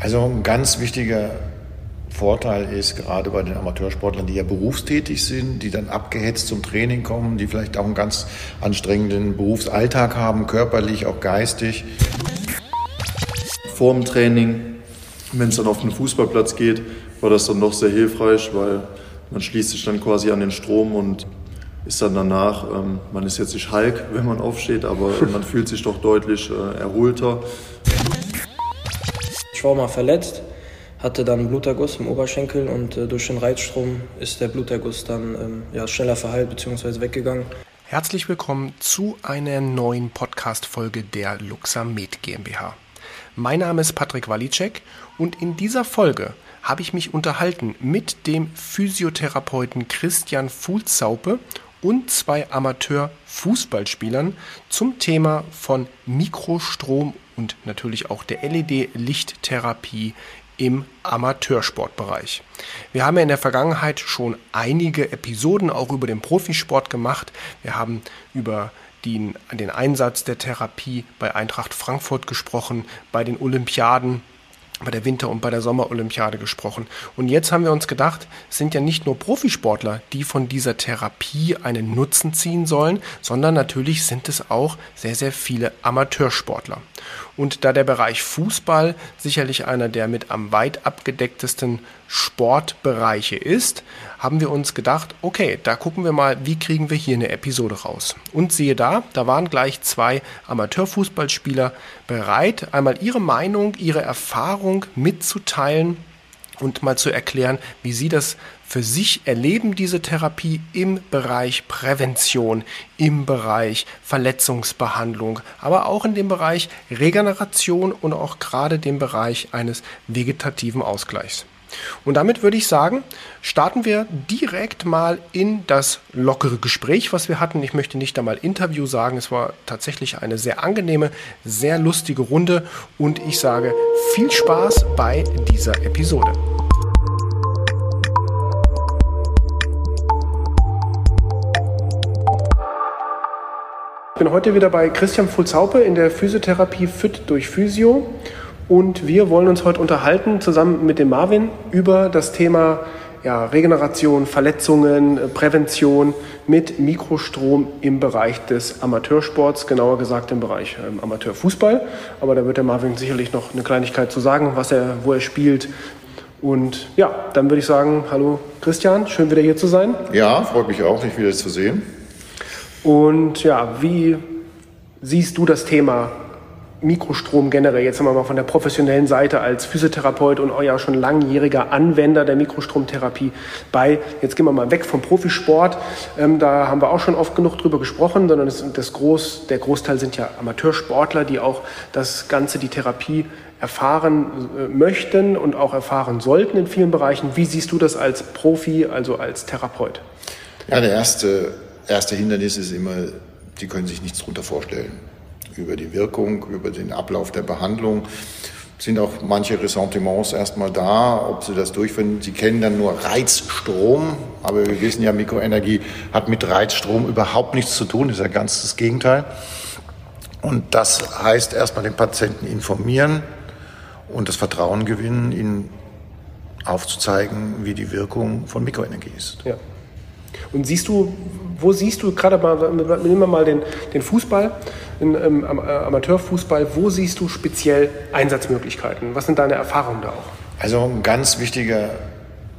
Also ein ganz wichtiger Vorteil ist gerade bei den Amateursportlern, die ja berufstätig sind, die dann abgehetzt zum Training kommen, die vielleicht auch einen ganz anstrengenden Berufsalltag haben, körperlich, auch geistig. Vor dem Training, wenn es dann auf den Fußballplatz geht, war das dann noch sehr hilfreich, weil man schließt sich dann quasi an den Strom und ist dann danach, ähm, man ist jetzt nicht Hulk, wenn man aufsteht, aber man fühlt sich doch deutlich äh, erholter. Mal verletzt, hatte dann Bluterguss im Oberschenkel und äh, durch den Reizstrom ist der Bluterguss dann ähm, ja, schneller verheilt bzw. weggegangen. Herzlich willkommen zu einer neuen Podcast-Folge der Luxamed GmbH. Mein Name ist Patrick Walicek und in dieser Folge habe ich mich unterhalten mit dem Physiotherapeuten Christian Fuhlzaupe und zwei Amateur-Fußballspielern zum Thema von Mikrostrom und natürlich auch der LED-Lichttherapie im Amateursportbereich. Wir haben ja in der Vergangenheit schon einige Episoden auch über den Profisport gemacht. Wir haben über den, den Einsatz der Therapie bei Eintracht Frankfurt gesprochen, bei den Olympiaden bei der Winter- und bei der Sommerolympiade gesprochen. Und jetzt haben wir uns gedacht, es sind ja nicht nur Profisportler, die von dieser Therapie einen Nutzen ziehen sollen, sondern natürlich sind es auch sehr, sehr viele Amateursportler. Und da der Bereich Fußball sicherlich einer der mit am weit abgedecktesten Sportbereiche ist, haben wir uns gedacht, okay, da gucken wir mal, wie kriegen wir hier eine Episode raus. Und siehe da, da waren gleich zwei Amateurfußballspieler bereit, einmal ihre Meinung, ihre Erfahrung mitzuteilen und mal zu erklären, wie sie das für sich erleben, diese Therapie im Bereich Prävention, im Bereich Verletzungsbehandlung, aber auch in dem Bereich Regeneration und auch gerade dem Bereich eines vegetativen Ausgleichs. Und damit würde ich sagen, starten wir direkt mal in das lockere Gespräch, was wir hatten. Ich möchte nicht einmal Interview sagen, es war tatsächlich eine sehr angenehme, sehr lustige Runde und ich sage viel Spaß bei dieser Episode. Ich bin heute wieder bei Christian Fulzaupe in der Physiotherapie Fit durch Physio und wir wollen uns heute unterhalten zusammen mit dem Marvin über das Thema ja, Regeneration, Verletzungen, Prävention mit Mikrostrom im Bereich des Amateursports, genauer gesagt im Bereich ähm, Amateurfußball. Aber da wird der Marvin sicherlich noch eine Kleinigkeit zu sagen, was er, wo er spielt. Und ja, dann würde ich sagen, hallo Christian, schön wieder hier zu sein. Ja, freut mich auch, dich wieder zu sehen. Und ja, wie siehst du das Thema Mikrostrom generell? Jetzt haben wir mal von der professionellen Seite als Physiotherapeut und euer schon langjähriger Anwender der Mikrostromtherapie bei. Jetzt gehen wir mal weg vom Profisport. Ähm, da haben wir auch schon oft genug drüber gesprochen, sondern das, das Groß, der Großteil sind ja Amateursportler, die auch das Ganze, die Therapie erfahren äh, möchten und auch erfahren sollten in vielen Bereichen. Wie siehst du das als Profi, also als Therapeut? Ja, der erste erste Hindernis ist immer, Sie können sich nichts darunter vorstellen. Über die Wirkung, über den Ablauf der Behandlung sind auch manche Ressentiments erstmal da, ob Sie das durchführen. Sie kennen dann nur Reizstrom, aber wir wissen ja, Mikroenergie hat mit Reizstrom überhaupt nichts zu tun, ist ja ganz das Gegenteil. Und das heißt erstmal den Patienten informieren und das Vertrauen gewinnen, ihnen aufzuzeigen, wie die Wirkung von Mikroenergie ist. Ja. Und siehst du, wo siehst du gerade mal, nehmen wir mal den, den Fußball, den ähm, Amateurfußball, wo siehst du speziell Einsatzmöglichkeiten? Was sind deine Erfahrungen da auch? Also ein ganz wichtiger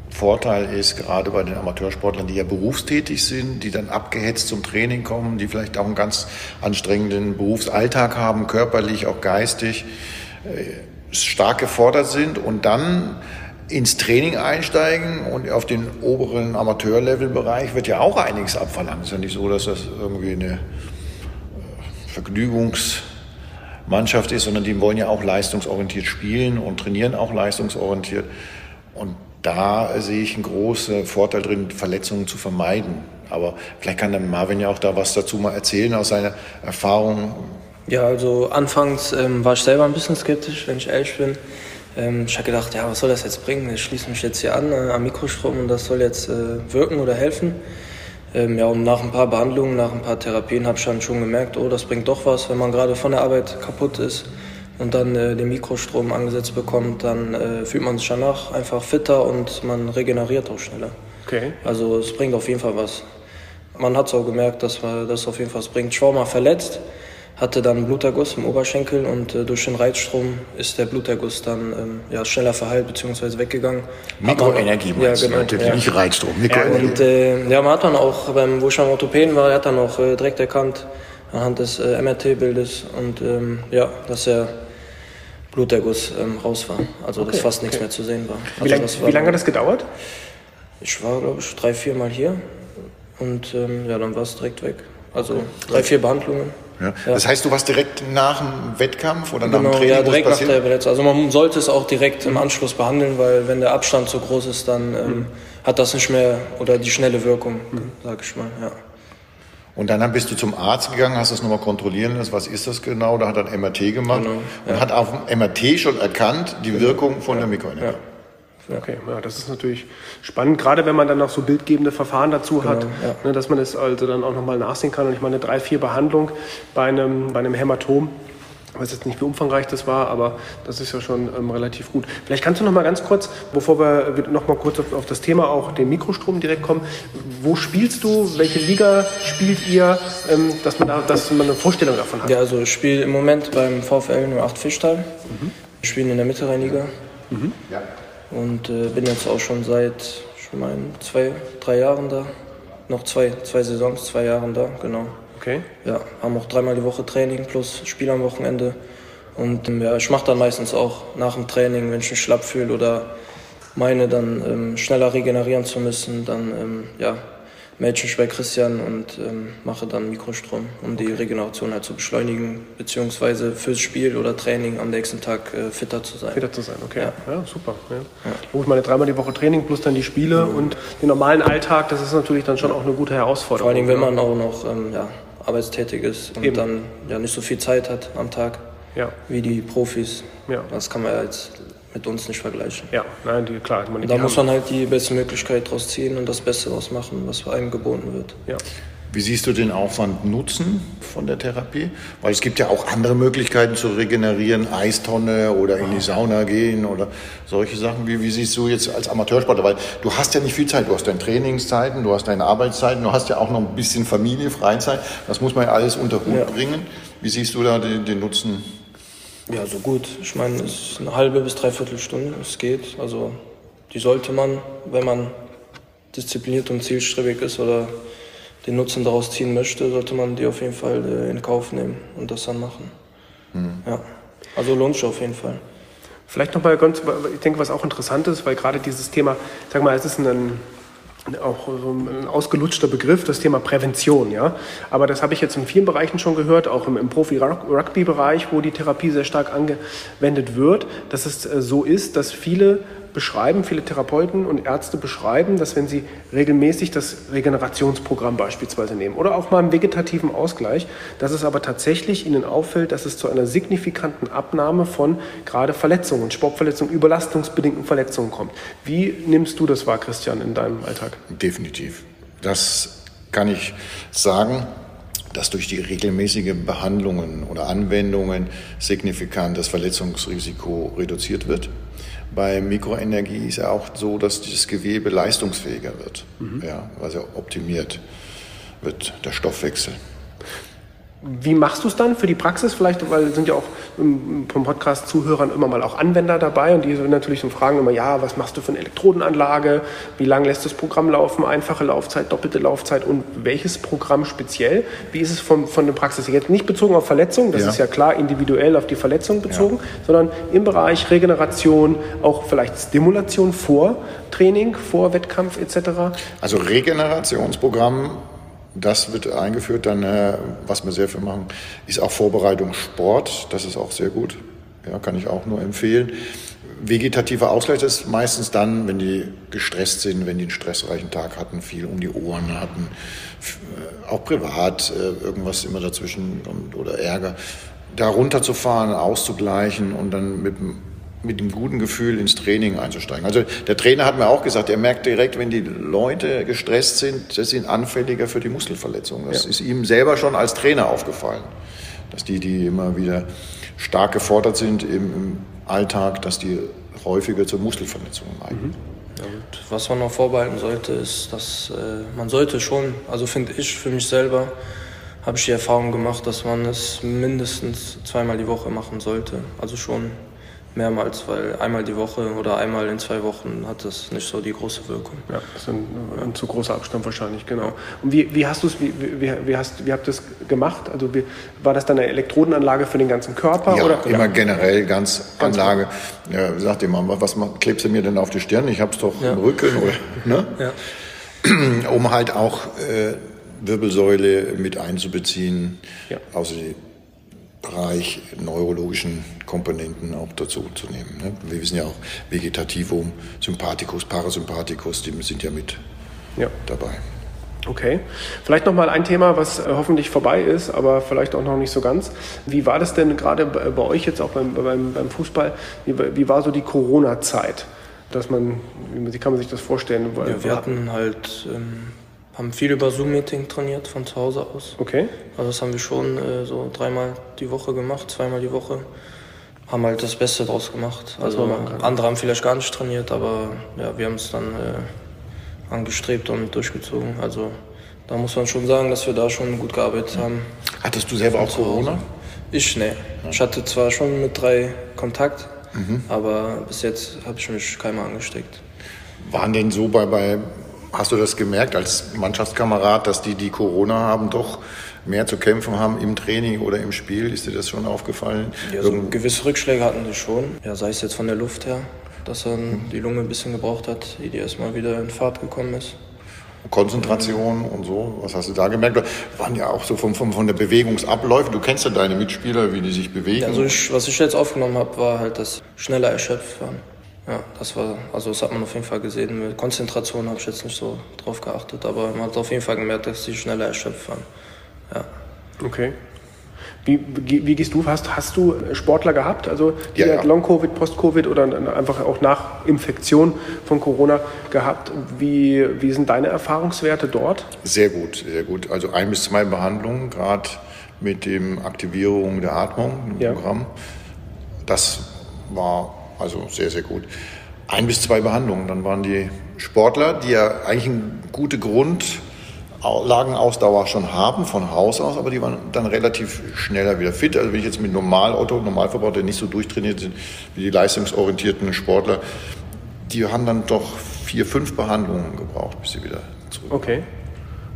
Vorteil ist gerade bei den Amateursportlern, die ja berufstätig sind, die dann abgehetzt zum Training kommen, die vielleicht auch einen ganz anstrengenden Berufsalltag haben, körperlich, auch geistig, äh, stark gefordert sind und dann ins Training einsteigen und auf den oberen Amateurlevelbereich wird ja auch einiges abverlangt. Es ist ja nicht so, dass das irgendwie eine äh, Vergnügungsmannschaft ist, sondern die wollen ja auch leistungsorientiert spielen und trainieren auch leistungsorientiert. Und da sehe ich einen großen Vorteil drin, Verletzungen zu vermeiden. Aber vielleicht kann der Marvin ja auch da was dazu mal erzählen aus seiner Erfahrung. Ja, also anfangs ähm, war ich selber ein bisschen skeptisch, wenn ich ehrlich bin. Ähm, ich habe gedacht, ja, was soll das jetzt bringen? Ich schließe mich jetzt hier an äh, am Mikrostrom und das soll jetzt äh, wirken oder helfen. Ähm, ja, und nach ein paar Behandlungen, nach ein paar Therapien habe ich dann schon gemerkt, oh, das bringt doch was, wenn man gerade von der Arbeit kaputt ist. und dann äh, den Mikrostrom angesetzt bekommt, dann äh, fühlt man sich danach einfach fitter und man regeneriert auch schneller. Okay. Also es bringt auf jeden Fall was. Man hat es auch gemerkt, dass das auf jeden Fall was bringt. Ich war mal verletzt, hatte dann Bluterguss im Oberschenkel und äh, durch den Reizstrom ist der Bluterguss dann ähm, ja, schneller verheilt bzw. weggegangen. Mikroenergie meinst ja, genau, du natürlich, ja. nicht Reizstrom. Mikroenergie. Und äh, ja, man hat dann auch, beim, wo ich am Orthopäden war, er hat dann auch äh, direkt erkannt, anhand des äh, MRT-Bildes und ähm, ja, dass er Bluterguss ähm, raus war. Also dass Okay, fast nichts okay. mehr zu sehen war. Wie, Also lang, das war wie lange hat das gedauert? Ich war, glaube ich, drei, vier Mal hier und ähm, ja, dann war es direkt weg. Also drei, vier Behandlungen. Ja. Das heißt, du warst direkt nach dem Wettkampf oder nach Genau, dem Training, ja, direkt nach passiert? der Verletzung. Also man sollte es auch direkt im Anschluss behandeln, weil wenn der Abstand zu groß ist, dann ähm, hat das nicht mehr oder die schnelle Wirkung, sag ich mal. Ja. Und dann bist du zum Arzt gegangen, hast das nochmal kontrollieren lassen, was ist das genau? Da hat er ein MRT gemacht Genau, und hat auf dem MRT schon erkannt, die Wirkung von der Mikroenergie. Ja. Okay, ja, das ist natürlich spannend, gerade wenn man dann noch so bildgebende Verfahren dazu hat, Genau, ja. ne, dass man es also dann auch nochmal nachsehen kann. Und ich meine, drei, vier Behandlung bei einem, bei einem Hämatom, ich weiß jetzt nicht, wie umfangreich das war, aber das ist ja schon ähm, relativ gut. Vielleicht kannst du noch mal ganz kurz, bevor wir noch mal kurz auf, auf das Thema auch den Mikrostrom direkt kommen, wo spielst du, welche Liga spielt ihr, ähm, dass, man da, dass man eine Vorstellung davon hat? ja, also ich spiele im Moment beim VfL 08 Fischtal. Wir spielen in der Mittelrheinliga. Und äh, bin jetzt auch schon seit, ich meine, zwei, drei Jahren da. Noch zwei, zwei Saisons, zwei Jahren da, genau. Okay. Ja, haben auch dreimal die Woche Training plus Spiel am Wochenende. Und ähm, ja, ich mache dann meistens auch nach dem Training, wenn ich mich schlapp fühle oder meine, dann ähm, schneller regenerieren zu müssen, dann ähm, ja, mich bei Christian und ähm, mache dann Mikrostrom, um die Regeneration halt zu beschleunigen, beziehungsweise fürs Spiel oder Training am nächsten Tag äh, fitter zu sein. Fitter zu sein, okay. Ja, Ja. super. Ja. Gut, meine dreimal die Woche Training plus dann die Spiele und den normalen Alltag, das ist natürlich dann schon auch eine gute Herausforderung. Vor allen Dingen, wenn ja. man auch noch ähm, ja, arbeitstätig ist und Eben. dann ja nicht so viel Zeit hat am Tag Ja, wie die Profis. Ja. Das kann man ja jetzt mit uns nicht vergleichen. ja, nein, die, klar. Die Da muss haben- man halt die beste Möglichkeit draus ziehen und das Beste draus machen, was einem geboten wird. Ja. Wie siehst du den Aufwand Nutzen von der Therapie? Weil es gibt ja auch andere Möglichkeiten zu regenerieren, Eistonne oder in die Sauna gehen oder solche Sachen. Wie, wie siehst du jetzt als Amateursportler? Weil du hast ja nicht viel Zeit. Du hast deine Trainingszeiten, du hast deine Arbeitszeiten, du hast ja auch noch ein bisschen Familie, Freizeit. Das muss man ja alles unter Hut Ja. bringen. Wie siehst du da den, den Nutzen? Ja, so gut. Ich meine, es ist eine halbe bis dreiviertel Stunde. Es geht. Also die sollte man, wenn man diszipliniert und zielstrebig ist oder den Nutzen daraus ziehen möchte, sollte man die auf jeden Fall äh, in Kauf nehmen und das dann machen. Ja. Also lohnt sich auf jeden Fall. Vielleicht noch mal ganz, ich denke, was auch interessant ist, weil gerade dieses Thema, sag mal, es ist ein, auch so ein ausgelutschter Begriff, das Thema Prävention, ja. Aber das habe ich jetzt in vielen Bereichen schon gehört, auch im, im Profi-Rugby-Bereich, wo die Therapie sehr stark angewendet wird, dass es äh, so ist, dass viele beschreiben, viele Therapeuten und Ärzte beschreiben, dass wenn sie regelmäßig das Regenerationsprogramm beispielsweise nehmen oder auch mal einen vegetativen Ausgleich, dass es aber tatsächlich ihnen auffällt, dass es zu einer signifikanten Abnahme von gerade Verletzungen, Sportverletzungen, überlastungsbedingten Verletzungen kommt. Wie nimmst du das wahr, Christian, in deinem Alltag? Definitiv. Das kann ich sagen, dass durch die regelmäßigen Behandlungen oder Anwendungen signifikant das Verletzungsrisiko reduziert wird. Bei Mikroenergie ist ja auch so, dass das Gewebe leistungsfähiger wird, ja, also optimiert wird der Stoffwechsel. Wie machst du es dann für die Praxis vielleicht? Weil sind ja auch ähm, vom Podcast Zuhörern immer mal auch Anwender dabei und die so natürlich so fragen immer, ja, was machst du für eine Elektrodenanlage? Wie lange lässt das Programm laufen? Einfache Laufzeit, doppelte Laufzeit und welches Programm speziell? Wie ist es von, von der Praxis? Jetzt nicht bezogen auf Verletzungen, das Ja. ist ja klar individuell auf die Verletzung bezogen, sondern im Bereich Regeneration, auch vielleicht Stimulation vor Training, vor Wettkampf etc. Also Regenerationsprogramm, das wird eingeführt. Dann, äh, was wir sehr viel machen, ist auch Vorbereitung Sport. Das ist auch sehr gut. Ja, kann ich auch nur empfehlen. Vegetativer Ausgleich ist meistens dann, wenn die gestresst sind, wenn die einen stressreichen Tag hatten, viel um die Ohren hatten, äh, auch privat äh, irgendwas immer dazwischen kommt oder Ärger. Da runterzufahren, auszugleichen und dann mit dem mit dem guten Gefühl ins Training einzusteigen. Also der Trainer hat mir auch gesagt, er merkt direkt, wenn die Leute gestresst sind, sie sind anfälliger für die Muskelverletzungen. Das ist ihm selber schon als Trainer aufgefallen, dass die, die immer wieder stark gefordert sind im, Alltag, dass die häufiger zu Muskelverletzungen neigen. Mhm. Ja, was man noch vorbehalten sollte, ist, dass äh, man sollte schon, also finde ich für mich selber, habe ich die Erfahrung gemacht, dass man es mindestens zweimal die Woche machen sollte. Also schon mehrmals, weil einmal die Woche oder einmal in zwei Wochen hat das nicht so die große Wirkung. Ja, das ist ein, ein zu großer Abstand wahrscheinlich, genau. Und wie, wie hast du es, wie, wie, wie, hast, wie habt ihr das gemacht? Also wie, war das dann eine Elektrodenanlage für den ganzen Körper? Ja, oder? immer ja. generell ganz, ganz Anlage. Ja, sagt immer, was klebst du mir denn auf die Stirn? Ich hab's doch ja. im Rücken. Oder, ne? ja. Um halt auch äh, Wirbelsäule mit einzubeziehen, ja. außer die Bereich neurologischen Komponenten auch dazu zu nehmen. Ne? Wir wissen ja auch Vegetativum, Sympathikus, Parasympathikus, die sind ja mit ja. dabei. Okay. Vielleicht noch mal ein Thema, was äh, hoffentlich vorbei ist, aber vielleicht auch noch nicht so ganz. Wie war das denn gerade bei euch jetzt auch beim, beim, beim Fußball? Wie, wie, war so die Corona-Zeit? Dass man, wie kann man sich das vorstellen? Ja, wir hatten halt ähm, haben viel über Zoom-Meeting trainiert von zu Hause aus. Okay. Also das haben wir schon äh, so dreimal die Woche gemacht, zweimal die Woche. Haben halt das Beste draus gemacht. Also andere haben vielleicht gar nicht trainiert, aber ja, wir haben es dann äh, angestrebt und durchgezogen. Also da muss man schon sagen, dass wir da schon gut gearbeitet haben. Hattest du selber auch Corona? Ich, nee. Ich hatte zwar schon mit drei Kontakt, mhm. aber bis jetzt habe ich mich keinmal angesteckt. Waren denn so bei, bei Hast du das gemerkt als Mannschaftskamerad, dass die, die Corona haben, doch mehr zu kämpfen haben im Training oder im Spiel? Ist dir das schon aufgefallen? Ja, so gewisse Rückschläge hatten sie schon. Ja, sei es jetzt von der Luft her, dass dann die Lunge ein bisschen gebraucht hat, die, die erstmal wieder in Fahrt gekommen ist. Konzentration und so, was hast du da gemerkt? Waren ja auch so von, von, von der Bewegungsabläufe. Du kennst ja deine Mitspieler, wie die sich bewegen. Also ich, was ich jetzt aufgenommen habe, war halt das schneller erschöpft waren. Ja, das war, also das hat man auf jeden Fall gesehen. Mit Konzentration habe ich jetzt nicht so drauf geachtet, aber man hat auf jeden Fall gemerkt, dass sie schneller erschöpft waren. Ja. Okay. Wie, wie, wie, gehst du? Hast, hast du Sportler gehabt, also die ja, ja. Long-Covid, Post-Covid oder einfach auch nach Infektion von Corona gehabt? Wie, wie sind deine Erfahrungswerte dort? Sehr gut, sehr gut. Also ein bis zwei Behandlungen, gerade mit dem Aktivierung der Atmung im ja. Programm. Das war also sehr, sehr gut. Ein bis zwei Behandlungen. Dann waren die Sportler, die ja eigentlich eine gute Grundlagenausdauer schon haben von Haus aus, aber die waren dann relativ schneller wieder fit. Also wenn ich jetzt mit Normalauto, Normalverbraucher, die nicht so durchtrainiert sind wie die leistungsorientierten Sportler, die haben dann doch vier, fünf Behandlungen gebraucht, bis sie wieder zurück. Okay.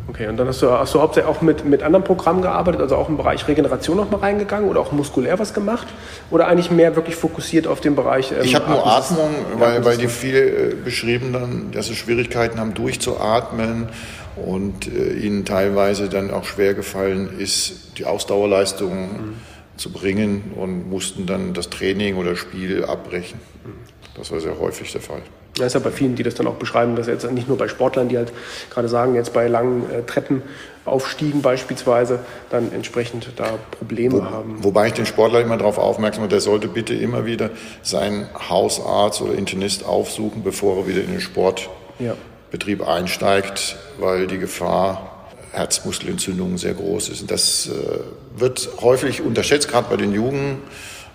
Okay, und dann hast du, hast du hauptsächlich auch mit, mit anderen Programmen gearbeitet, also auch im Bereich Regeneration noch mal reingegangen oder auch muskulär was gemacht? Oder eigentlich mehr wirklich fokussiert auf den Bereich? Ähm, ich habe nur Atmung, weil, weil die viel äh, beschrieben dann, dass sie Schwierigkeiten haben durchzuatmen und äh, ihnen teilweise dann auch schwer gefallen ist, die Ausdauerleistung mhm. zu bringen und mussten dann das Training oder Spiel abbrechen. Mhm. Das war sehr häufig der Fall. Das ist ja bei vielen, die das dann auch beschreiben, dass jetzt nicht nur bei Sportlern, die halt gerade sagen, jetzt bei langen äh, Treppenaufstiegen beispielsweise, dann entsprechend da Probleme Wo, haben. Wobei ich den Sportler immer darauf aufmerksam mache, der sollte bitte immer wieder seinen Hausarzt oder Internist aufsuchen, bevor er wieder in den Sportbetrieb ja. einsteigt, weil die Gefahr Herzmuskelentzündungen sehr groß ist. Und das äh, wird häufig unterschätzt, gerade bei den Jugend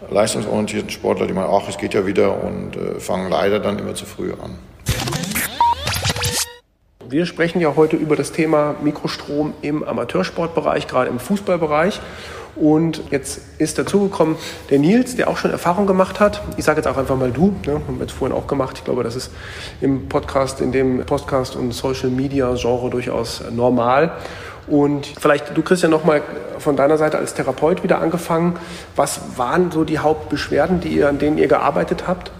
leistungsorientierten Sportler, die meinen, ach, es geht ja wieder und äh, fangen leider dann immer zu früh an. Wir sprechen ja heute über das Thema Mikrostrom im Amateursportbereich, gerade im Fußballbereich. Und jetzt ist dazugekommen der Nils, der auch schon Erfahrung gemacht hat. Ich sage jetzt auch einfach mal du, ne? haben wir jetzt vorhin auch gemacht. Ich glaube, das ist im Podcast, in dem Podcast- und Social-Media-Genre durchaus normal. Und vielleicht, du Christian, nochmal von deiner Seite als Therapeut wieder angefangen. Was waren so die Hauptbeschwerden, die ihr, an denen ihr gearbeitet habt?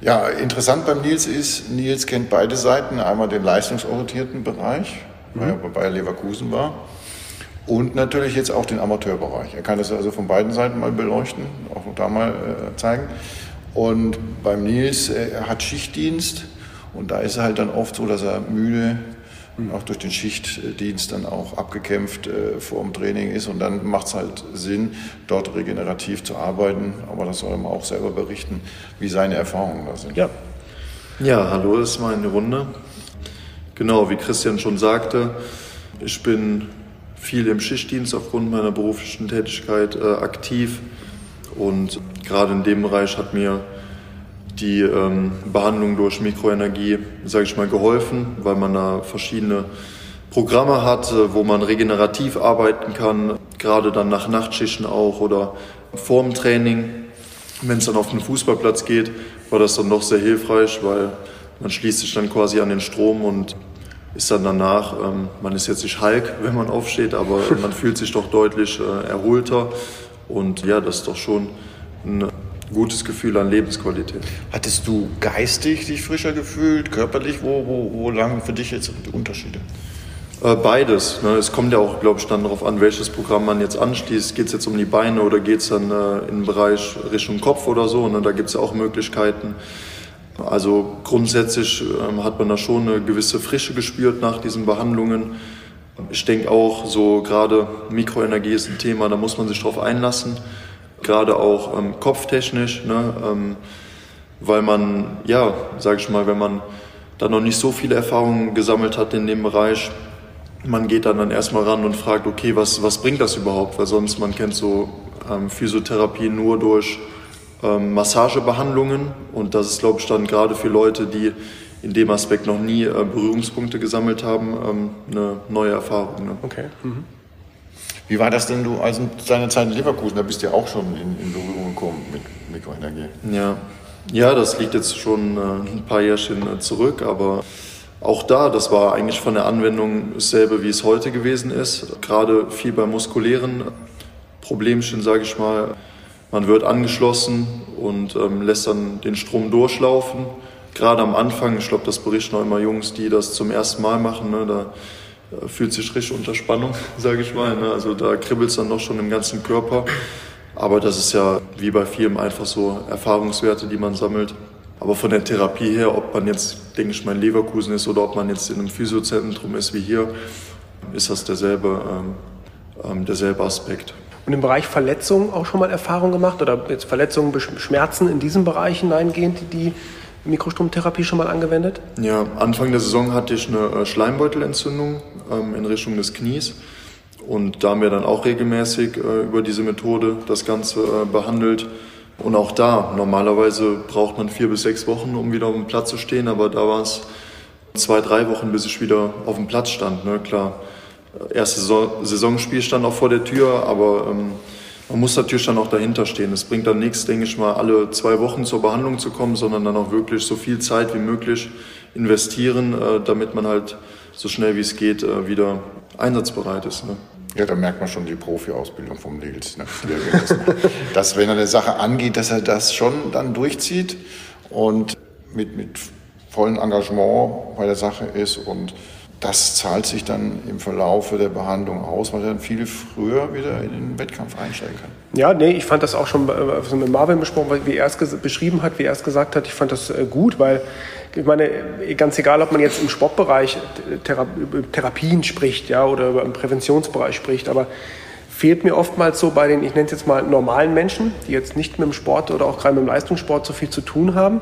Ja, interessant beim Nils ist, Nils kennt beide Seiten. Einmal den leistungsorientierten Bereich, mhm. weil er bei Leverkusen war. Und natürlich jetzt auch den Amateurbereich. Er kann das also von beiden Seiten mal beleuchten, auch da mal äh, zeigen. Und beim Nils, er hat Schichtdienst und da ist er halt dann oft so, dass er müde auch durch den Schichtdienst dann auch abgekämpft äh, vor dem Training ist. Und dann macht es halt Sinn, dort regenerativ zu arbeiten. Aber das soll er auch selber berichten, wie seine Erfahrungen da sind. Ja, ja hallo, das ist meine Runde. Genau, wie Christian schon sagte, ich bin viel im Schichtdienst aufgrund meiner beruflichen Tätigkeit äh, aktiv. Und gerade in dem Bereich hat mir die ähm, Behandlung durch Mikroenergie, sage ich mal, geholfen, weil man da verschiedene Programme hat, wo man regenerativ arbeiten kann, gerade dann nach Nachtschichten auch oder vorm Training. Wenn es dann auf den Fußballplatz geht, war das dann noch sehr hilfreich, weil man schließt sich dann quasi an den Strom und ist dann danach, ähm, man ist jetzt nicht Hulk, wenn man aufsteht, aber man fühlt sich doch deutlich äh, erholter und ja, das ist doch schon ein gutes Gefühl an Lebensqualität. Hattest du geistig dich frischer gefühlt, körperlich? Wo, wo, wo lagen für dich jetzt die Unterschiede? Äh, beides. Ne? Es kommt ja auch, glaube ich, dann darauf an, welches Programm man jetzt anstießt. Geht es jetzt um die Beine oder geht es dann äh, in den Bereich Richtung Kopf oder so? Ne? Da gibt es ja auch Möglichkeiten. Also grundsätzlich ähm, hat man da schon eine gewisse Frische gespürt nach diesen Behandlungen. Ich denke auch, so gerade Mikroenergie ist ein Thema, da muss man sich drauf einlassen. Gerade auch ähm, kopftechnisch, ne? ähm, weil man, ja, sage ich mal, wenn man da noch nicht so viele Erfahrungen gesammelt hat in dem Bereich, man geht dann, dann erstmal ran und fragt, okay, was, was bringt das überhaupt? Weil sonst, man kennt so ähm, Physiotherapie nur durch ähm, Massagebehandlungen und das ist, glaube ich, dann gerade für Leute, die in dem Aspekt noch nie äh, Berührungspunkte gesammelt haben, ähm, eine neue Erfahrung. Ne? Okay. Mhm. Wie war das denn, du, also deine Zeit in Leverkusen, da bist du ja auch schon in, in Berührung gekommen mit Mikroenergie? Ja. ja, das liegt jetzt schon äh, ein paar Jährchen äh, zurück, aber auch da, das war eigentlich von der Anwendung dasselbe, wie es heute gewesen ist. Gerade viel bei muskulären Problemchen, sage ich mal. Man wird angeschlossen und ähm, lässt dann den Strom durchlaufen. Gerade am Anfang, ich glaube, das berichten auch immer Jungs, die das zum ersten Mal machen, ne, da fühlt sich richtig unter Spannung, sage ich mal. Ne? Also da kribbelt es dann noch schon im ganzen Körper. Aber das ist ja wie bei vielen einfach so Erfahrungswerte, die man sammelt. Aber von der Therapie her, ob man jetzt, denke ich mal, in Leverkusen ist oder ob man jetzt in einem Physiozentrum ist wie hier, ist das derselbe, ähm, ähm derselbe Aspekt. Und im Bereich Verletzungen auch schon mal Erfahrungen gemacht oder jetzt Verletzungen, Schmerzen in diesem Bereich hineingehend, die Mikrostromtherapie schon mal angewendet? Ja, Anfang der Saison hatte ich eine äh, Schleimbeutelentzündung ähm, in Richtung des Knies. Und da haben wir dann auch regelmäßig äh, über diese Methode das Ganze äh, behandelt. Und auch da, normalerweise braucht man vier bis sechs Wochen, um wieder auf dem Platz zu stehen, aber da war es zwei, drei Wochen, bis ich wieder auf dem Platz stand. Ne? Klar, erste Saisonspiel stand auch vor der Tür, aber ähm, man muss natürlich dann auch dahinter stehen. Es bringt dann nichts, denke ich mal, alle zwei Wochen zur Behandlung zu kommen, sondern dann auch wirklich so viel Zeit wie möglich investieren, äh, damit man halt so schnell wie es geht äh, wieder einsatzbereit ist. Ne? Ja, da merkt man schon die Profi-Ausbildung vom Nils. Ne? dass, wenn er eine Sache angeht, dass er das schon dann durchzieht und mit, mit vollem Engagement bei der Sache ist und das zahlt sich dann im Verlauf der Behandlung aus, weil er dann viel früher wieder in den Wettkampf einsteigen kann. Ja, nee, ich fand das auch schon also mit Marvin besprochen, wie er es beschrieben hat, wie er es gesagt hat. Ich fand das äh, gut, weil ich meine, ganz egal, ob man jetzt im Sportbereich Thera Therapien spricht, ja, oder im Präventionsbereich spricht, aber fehlt mir oftmals so bei den, ich nenne es jetzt mal normalen Menschen, die jetzt nicht mit dem Sport oder auch gerade mit dem Leistungssport so viel zu tun haben,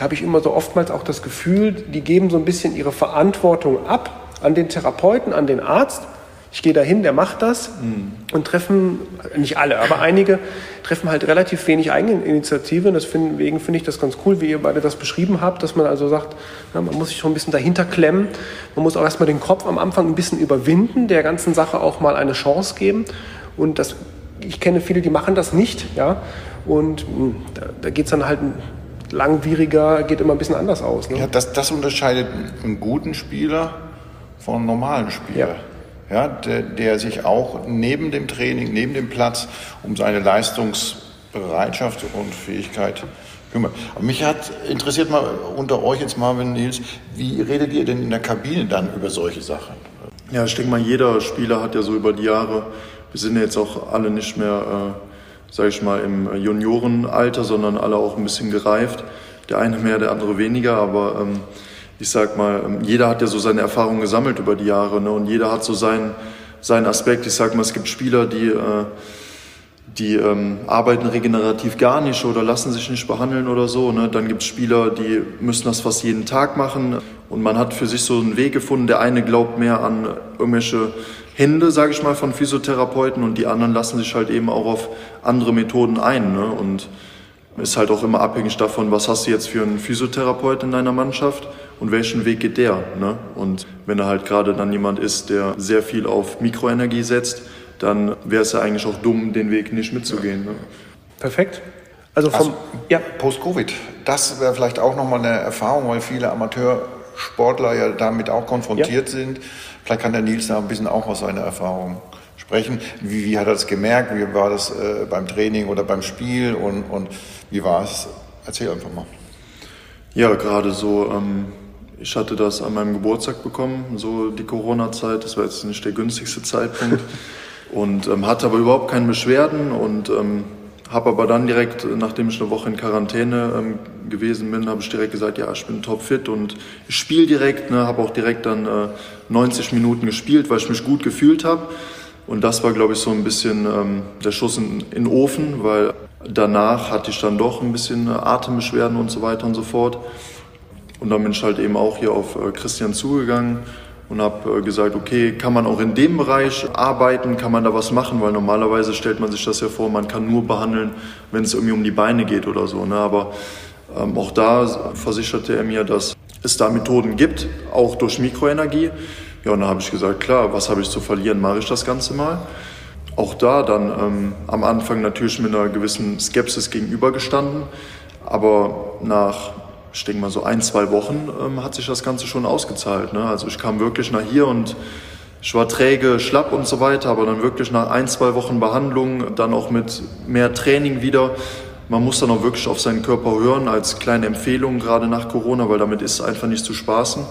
habe ich immer so oftmals auch das Gefühl, die geben so ein bisschen ihre Verantwortung ab an den Therapeuten, an den Arzt ich gehe dahin, der macht das mhm. und treffen, nicht alle, aber einige treffen halt relativ wenig Eigeninitiative. Und deswegen finde ich das ganz cool, wie ihr beide das beschrieben habt, dass man also sagt, ja, man muss sich schon ein bisschen dahinter klemmen. Man muss auch erstmal den Kopf am Anfang ein bisschen überwinden, der ganzen Sache auch mal eine Chance geben. Und das, ich kenne viele, die machen das nicht. Ja? Und mh, hm, da, da geht es dann halt langwieriger, geht immer ein bisschen anders aus. Ne? Ja, das, das unterscheidet einen guten Spieler von einem normalen Spieler. Ja ja, der, der sich auch neben dem Training, neben dem Platz um seine Leistungsbereitschaft und Fähigkeit kümmert. Aber mich hat interessiert mal unter euch jetzt Marvin Nils, wie redet ihr denn in der Kabine dann über solche Sachen? Ja, ich denke mal, jeder Spieler hat ja so über die Jahre, wir sind ja jetzt auch alle nicht mehr, äh, sage ich mal, im Juniorenalter, sondern alle auch ein bisschen gereift. Der eine mehr, der andere weniger, aber ähm, ich sag mal, ähm, jeder hat ja so seine Erfahrungen gesammelt über die Jahre ne? und jeder hat so seinen, seinen Aspekt. Ich sag mal, es gibt Spieler, die, äh, die ähm, arbeiten regenerativ gar nicht oder lassen sich nicht behandeln oder so. Ne? Dann gibt es Spieler, die müssen das fast jeden Tag machen und man hat für sich so einen Weg gefunden. Der eine glaubt mehr an irgendwelche Hände, sage ich mal, von Physiotherapeuten und die anderen lassen sich halt eben auch auf andere Methoden ein. Ne? Und ist halt auch immer abhängig davon, was hast du jetzt für einen Physiotherapeut in deiner Mannschaft und welchen Weg geht der. Ne? Und wenn er halt gerade dann jemand ist, der sehr viel auf Mikroenergie setzt, dann wäre es ja eigentlich auch dumm, den Weg nicht mitzugehen. Ne? Perfekt. Also vom also, ja. Post-Covid, das wäre vielleicht auch nochmal eine Erfahrung, weil viele Amateursportler ja damit auch konfrontiert ja. sind. Vielleicht kann der Nils da ein bisschen auch aus seiner Erfahrung sprechen. Wie, wie hat er das gemerkt? Wie war das äh, beim Training oder beim Spiel? Und, und wie war es? Erzähl einfach mal. Ja, gerade so. Ähm, ich hatte das an meinem Geburtstag bekommen, so die Corona-Zeit. Das war jetzt nicht der günstigste Zeitpunkt. und ähm, hatte aber überhaupt keine Beschwerden und ähm, habe aber dann direkt, nachdem ich eine Woche in Quarantäne ähm, gewesen bin, habe ich direkt gesagt, ja, ich bin topfit und ich spiele direkt, ne, habe auch direkt dann äh, 90 Minuten gespielt, weil ich mich gut gefühlt habe. Und das war, glaube ich, so ein bisschen ähm, der Schuss in, in den Ofen, weil danach hatte ich dann doch ein bisschen äh, Atembeschwerden und so weiter und so fort. Und dann bin ich halt eben auch hier auf äh, Christian zugegangen und habe äh, gesagt, okay, kann man auch in dem Bereich arbeiten, kann man da was machen, weil normalerweise stellt man sich das ja vor, man kann nur behandeln, wenn es irgendwie um die Beine geht oder so. Ne? Aber ähm, auch da versicherte er mir, dass es da Methoden gibt, auch durch Mikroenergie. Ja, und dann habe ich gesagt, klar, was habe ich zu verlieren, mache ich das Ganze mal. Auch da dann ähm, am Anfang natürlich mit einer gewissen Skepsis gegenübergestanden, aber nach, ich denke mal so ein, zwei Wochen ähm, hat sich das Ganze schon ausgezahlt. Ne? Also ich kam wirklich nach hier und ich war träge, schlapp und so weiter, aber dann wirklich nach ein, zwei Wochen Behandlung, dann auch mit mehr Training wieder. Man muss dann auch wirklich auf seinen Körper hören, als kleine Empfehlung, gerade nach Corona, weil damit ist einfach nicht zu spaßen.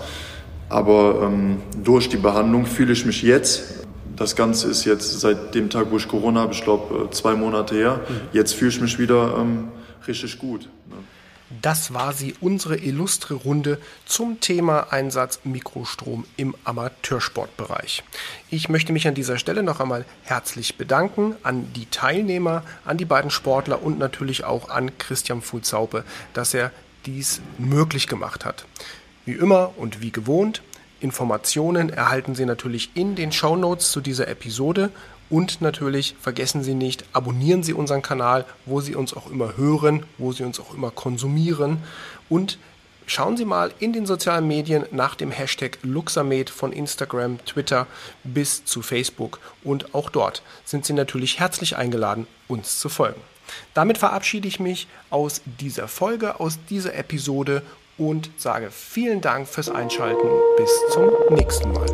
Aber ähm, durch die Behandlung fühle ich mich jetzt, das Ganze ist jetzt seit dem Tag, wo ich Corona habe, ich glaube äh, zwei Monate her, mhm. jetzt fühle ich mich wieder ähm, richtig gut. Ne? Das war sie, unsere illustre Runde zum Thema Einsatz Mikrostrom im Amateursportbereich. Ich möchte mich an dieser Stelle noch einmal herzlich bedanken an die Teilnehmer, an die beiden Sportler und natürlich auch an Christian Fulzaupe, dass er dies möglich gemacht hat. Wie immer und wie gewohnt, Informationen erhalten Sie natürlich in den Show Notes zu dieser Episode. Und natürlich vergessen Sie nicht, abonnieren Sie unseren Kanal, wo Sie uns auch immer hören, wo Sie uns auch immer konsumieren. Und schauen Sie mal in den sozialen Medien nach dem Hashtag Luxamed von Instagram, Twitter bis zu Facebook. Und auch dort sind Sie natürlich herzlich eingeladen, uns zu folgen. Damit verabschiede ich mich aus dieser Folge, aus dieser Episode und sage vielen Dank fürs Einschalten. Bis zum nächsten Mal.